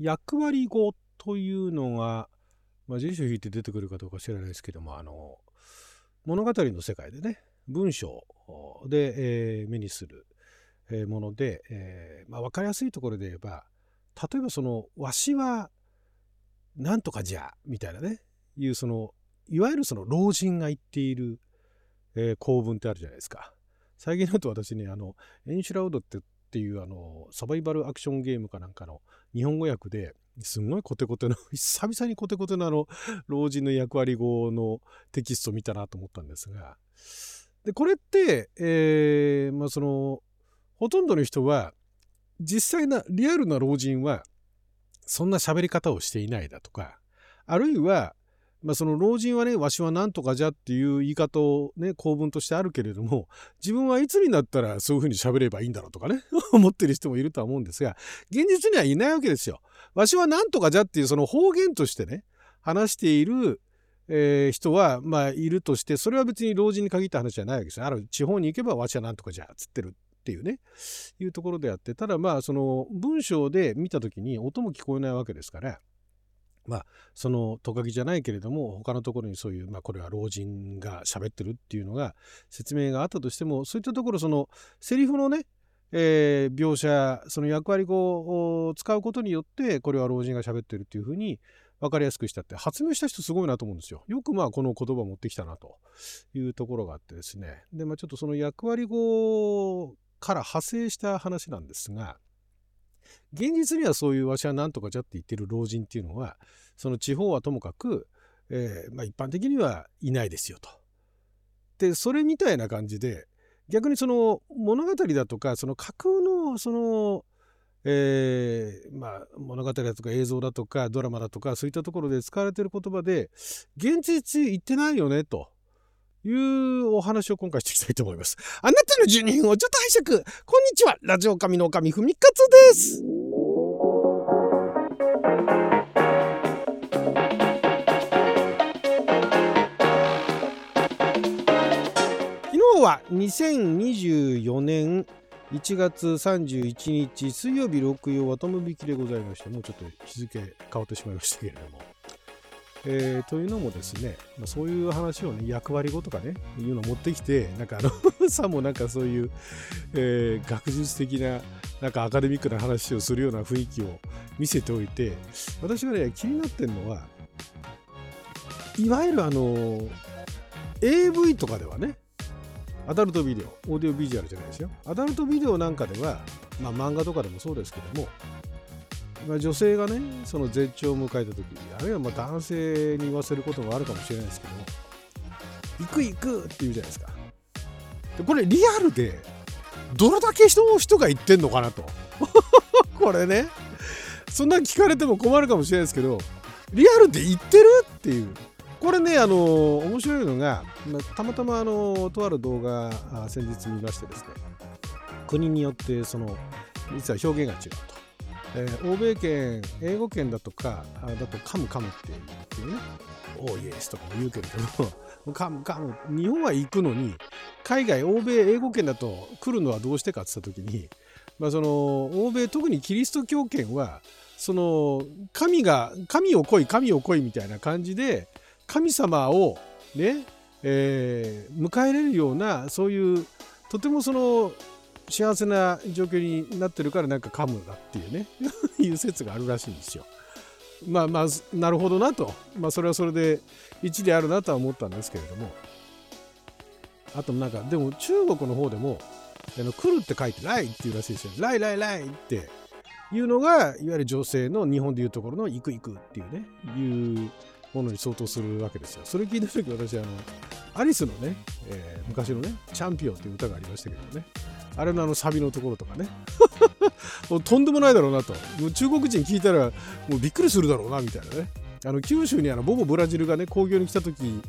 役割語というのが、まあ、辞書引いて出てくるかどうか知らないですけどもあの物語の世界でね文章で、えー、目にするもので、えーまあ、分かりやすいところで言えば例えばその「わしはなんとかじゃ」みたいなねいうそのいわゆるその老人が言っている、えー、構文ってあるじゃないですか。最近だと私ねあのエンシュラウドってっていうあのサバイバルアクションゲームかなんかの日本語訳ですんごいコテコテの 久々にコテコテのあの老人の役割語のテキストを見たなと思ったんですが。でこれって、え、まあそのほとんどの人は実際なリアルな老人はそんな喋り方をしていないだとかあるいはまあ、その老人はね、わしは何とかじゃっていう言い方をね、公文としてあるけれども、自分はいつになったらそういうふうに喋ればいいんだろうとかね、思ってる人もいるとは思うんですが、現実にはいないわけですよ。わしは何とかじゃっていうその方言としてね、話している、えー、人は、まあ、いるとして、それは別に老人に限った話じゃないわけですよ。ある地方に行けばわしは何とかじゃっつってるっていうね、いうところであって、ただまあ、その文章で見た時に音も聞こえないわけですから、まあそのトカゲじゃないけれども他のところにそういう、まあ、これは老人が喋ってるっていうのが説明があったとしてもそういったところそのセリフのね、えー、描写その役割語を使うことによってこれは老人が喋ってるっていうふうに分かりやすくしたって発明した人すごいなと思うんですよ。よくまあこの言葉を持ってきたなというところがあってですねでまあちょっとその役割語から派生した話なんですが現実にはそういうわしは何とかじゃって言ってる老人っていうのはその地方はともかく、えー、まあ、一般的にはいないですよと。でそれみたいな感じで逆にその物語だとかその架空のその、えー、まあ、物語だとか映像だとかドラマだとかそういったところで使われてる言葉で現実言ってないよねと。いうお話を今回していきたいと思います。あなたの12分をちょっと拝借。こんにちは。ラジオ神の神ふみかつです。昨日は2024年1月31日水曜日六曜はとむびきでございましてもうちょっと日付変わってしまいましたけれどもえー、というのもですね、まあ、そういう話をね、役割語とかね、いうの持ってきて、なんかあの さもなんかそういう、えー、学術的な、なんかアカデミックな話をするような雰囲気を見せておいて、私がね、気になってるのは、いわゆるあの、AV とかではね、アダルトビデオ、オーディオビジュアルじゃないですよ。アダルトビデオなんかでは、まあ漫画とかでもそうですけども、まあ、女性がねその絶頂を迎えた時あるいはま男性に言わせることもあるかもしれないですけど行く行くって言うじゃないですか。でこれリアルでどれだけ人の人が言ってんのかなと。これね。そんな聞かれても困るかもしれないですけどリアルで言ってるっていう。これねあの面白いのが、たまたまあのとある動画先日見ましてですね。国によってその実は表現が違う。えー、欧米圏英語圏だとかだとカムカムって言ってね。オーイエスとかも言うけれども カムカム。日本は行くのに海外欧米英語圏だと来るのはどうしてかって言った時に、まあ、その欧米特にキリスト教圏はその神が神を来い神を来いみたいな感じで神様をね、えー、迎えれるようなそういうとてもその幸せな状況になってるからなんか噛むだっていうね いう説があるらしいんですよ。まあまあなるほどなと、まあ、それはそれで一理あるなとは思ったんですけれどもあとなんかでも中国の方でもあの来るって書いて来っていうらしいですよ。来来来っていうのがいわゆる女性の日本でいうところの行く行くっていうねいうものに相当するわけですよ。それ聞いた時私あのアリスのね、えー、昔のね「チャンピオン」っていう歌がありましたけどねあれのあのサビのところとかね。もうとんでもないだろうなと。もう中国人聞いたらもうびっくりするだろうなみたいなね。あの九州にあのボボブラジルがね興行に来た時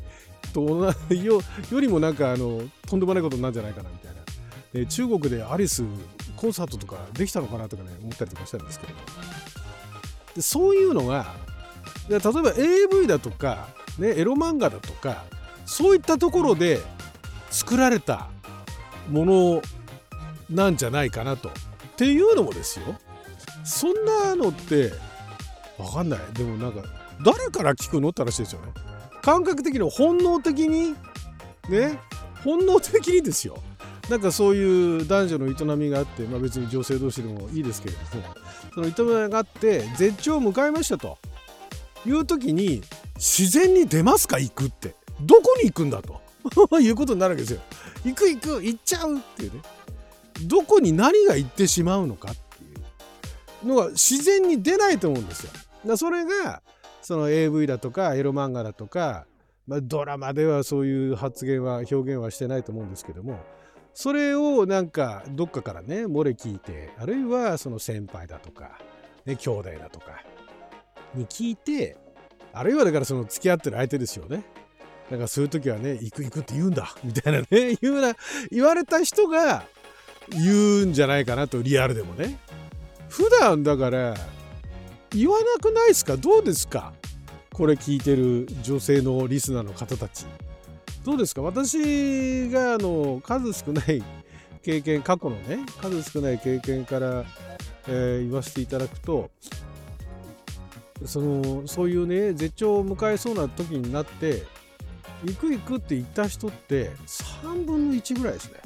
と同じよよりもなんかあのとんでもないことなんじゃないかなみたいな、え中国でアリスコンサートとかできたのかなとかね思ったりとかしたんですけど。でそういうのが例えば AV だとか、ね、エロ漫画だとかそういったところで作られたものなんじゃないかなと。っていうのもですよ。そんなのってわかんない。でもなんか誰から聞くのって話ですよね。感覚的に本能的にね。本能的にですよ。なんかそういう男女の営みがあって、まあ、別に女性同士でもいいですけれども。その営みがあって絶頂を迎えましたと。いう時に自然に出ますか？行くって。どこに行くんだと。いうことになるわけですよ。行く行く行っちゃうっていうね。どこに何が行ってしまうのかっていうのが自然に出ないと思うんですよ。だそれがその AV だとかエロ漫画だとか、まあ、ドラマではそういう発言は表現はしてないと思うんですけどもそれをなんかどっかからね漏れ聞いてあるいはその先輩だとか、ね、兄弟だとかに聞いてあるいはだからその付き合ってる相手ですよね。だからそういう時はね行く行くって言うんだみたいなね言うな言われた人が言うんじゃないかなとリアルでもね。普段だから言わなくないですか？どうですか？これ聞いてる女性のリスナーの方たち。どうですか？私があの数少ない経験過去のね数少ない経験から、えー、言わせていただくとそのそういうね絶頂を迎えそうな時になって行く行くって言った人って3分の1ぐらいですね。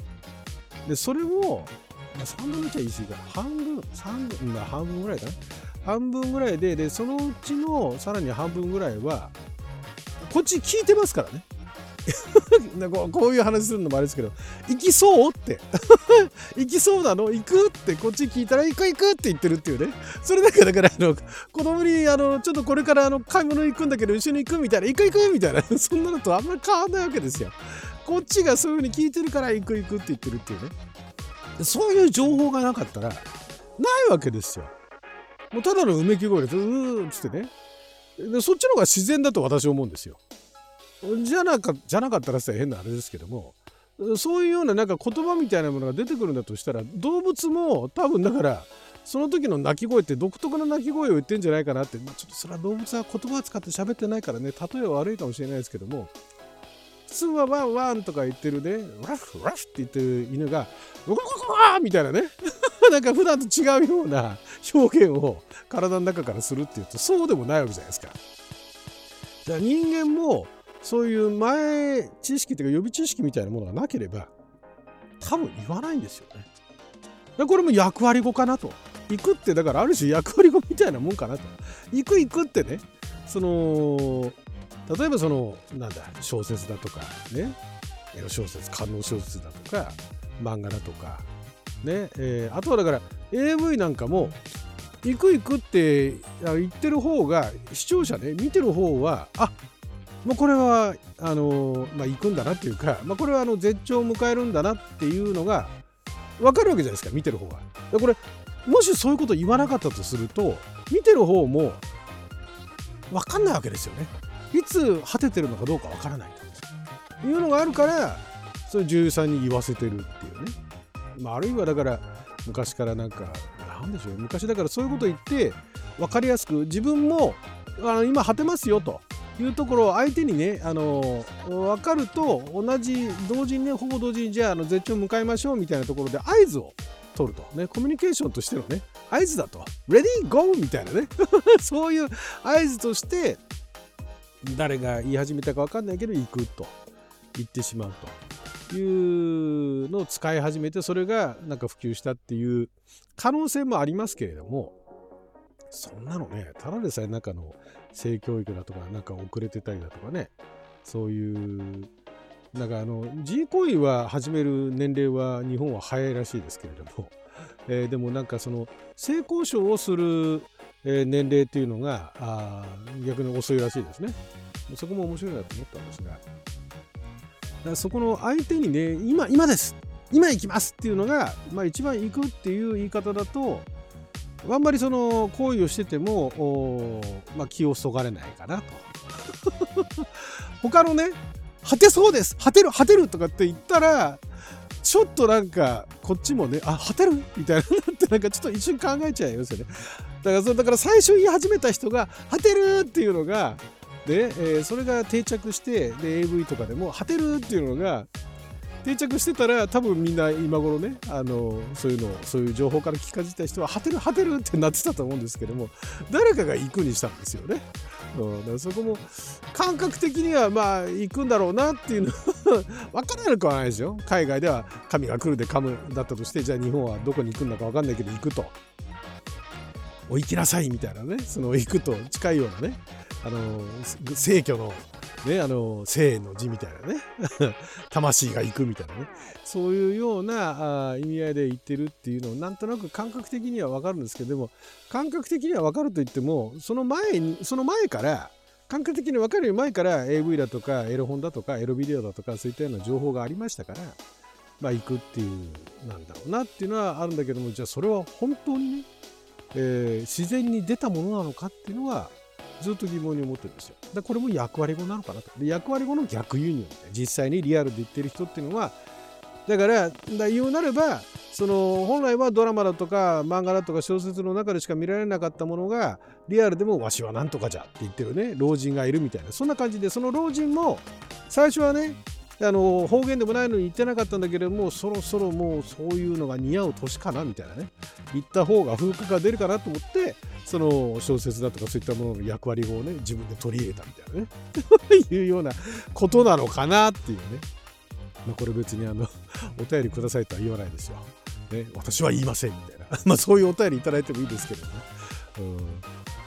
でそれも、ま、3分の1は言い過ぎか半分3分、半分ぐらいかな。半分ぐらいででそのうちのさらに半分ぐらいはこっち聞いてますからね。こういう話するのもあれですけど行きそうって。行きそうなの？行くってこっち聞いたら行く行くって言ってるっていうね。それだけだからあの子供にあのちょっとこれからあの買い物行くんだけど一緒に行くみたいな。行く行くみたいな。そんなのとあんまり変わんないわけですよ。こっちがそういう風に聞いてるから行く行くって言ってるっていうね。そういう情報がなかったらないわけですよ。もうただのうめき声でうーっつってね。でそっちの方が自然だと私は思うんですよ。じゃなかじゃなかったらさ変なあれですけども。そういうようななんか言葉みたいなものが出てくるんだとしたら動物も多分だからその時の鳴き声って独特の鳴き声を言ってんじゃないかなって、まあ、ちょっとそれは動物は言葉を使って喋ってないからね。例えは悪いかもしれないですけども。普通はワンワンとか言ってるねラフラフって言ってる犬がウコココワーみたいなねなんか普段と違うような表現を体の中からするっていうとそうでもないわけじゃないですか。じゃあ人間もそういう前知識というか予備知識みたいなものがなければ多分言わないんですよね。でこれも役割語かなと。行くってだからある種役割語みたいなもんかなと。行く行くってねその例えばそのなんだ小説だとかねエロ小説観音小説だとか漫画だとかね、えー、あとはだから AV なんかも行く行くって言ってる方が視聴者ね見てる方はあもうこれはあのまあ、行くんだなっていうか、まあ、これはあの絶頂を迎えるんだなっていうのが分かるわけじゃないですか見てる方が。これもしそういうこと言わなかったとすると見てる方も分かんないわけですよね。いつ果ててるのかどうか分からないというのがあるからそれ女優さんに言わせてるっていうね。まあ、あるいはだから昔からなんかなんでしょう昔だからそういうこと言って分かりやすく自分もあの今果てますよというところを相手にね、あの分かると同じ同時にねほぼ同時にじゃああの絶頂を迎えましょうみたいなところで合図を取ると。ねコミュニケーションとしてのね合図だと。レディーゴーみたいなね。そういう合図として誰が言い始めたか分かんないけど行くと。言ってしまうというのを使い始めてそれがなんか普及したっていう可能性もありますけれども。そんなのねただでさえ中の性教育だとかなんか遅れてたりだとかね。そういうなんかあの自慰行為は始める年齢は日本は早いらしいですけれども、えー、でもなんかその性交渉をする、え、年齢っていうのがあ逆に遅いらしいですね。そこも面白いなと思ったんですが。だからそこの相手にね今今です。今行きますっていうのが、まあ、一番行くっていう言い方だとあんまりその行為をしてても、まあ、気をそがれないかなと。他のね果てそうです。果てる果てるとかって言ったらちょっとなんかこっちもねあ果てるみたいなってなんかちょっと一瞬考えちゃいますよね。だからだから最初言い始めた人が果てるっていうのがで、えー、それが定着してで AV とかでも果てるっていうのが定着してたら多分みんな今頃ねあのそういうのそういう情報から聞かじた人は果てる果てるってなってたと思うんですけども誰かが行くにしたんですよね。うん、だからそこも感覚的にはまあ行くんだろうなっていうのは 分からなくはないですよ。海外では神が来るで神だったとしてじゃあ日本はどこに行くんだか分かんないけど行くと。お行きなさいみたいなねその行くと近いようなねあの聖居のね、あの生の字みたいなね 魂が行くみたいなねそういうようなあ意味合いで言ってるっていうのをなんとなく感覚的には分かるんですけどでも感覚的には分かるといってもその前にその前から感覚的に分かる前から AV だとかエロ本だとかエロビデオだとかそういったような情報がありましたからまあ行くっていうなんだろうなっていうのはあるんだけどもじゃあそれは本当にね、えー、自然に出たものなのかっていうのはずっと疑問に思ってるんですよ。だこれも役割語なのかなと。で役割語の逆輸入実際にリアルで言ってる人っていうのはだからだ言うなればその本来はドラマだとか漫画だとか小説の中でしか見られなかったものがリアルでもわしはなんとかじゃって言ってるね老人がいるみたいなそんな感じでその老人も最初はねあの方言でもないのに言ってなかったんだけれどもそろそろもうそういうのが似合う年かなみたいなね。言った方が風格が出るかなと思ってその小説だとかそういったものの役割をね自分で取り入れたみたいなね。いうようなことなのかなっていうね、まあ、これ別にあの お便りくださいとは言わないですよ、ね、私は言いませんみたいな。まあそういうお便りいいてもいいですけどね、うん。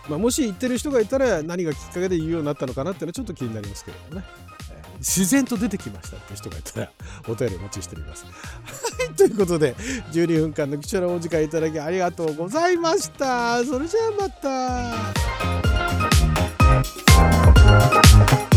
まあ、もし言ってる人がいたら何がきっかけで言うようになったのかなっていうのはちょっと気になりますけどもね。自然と出てきましたって人がいたらお便りお待ちしております。はい、ということで12分間の貴重なお時間いただきありがとうございました。それじゃあまた。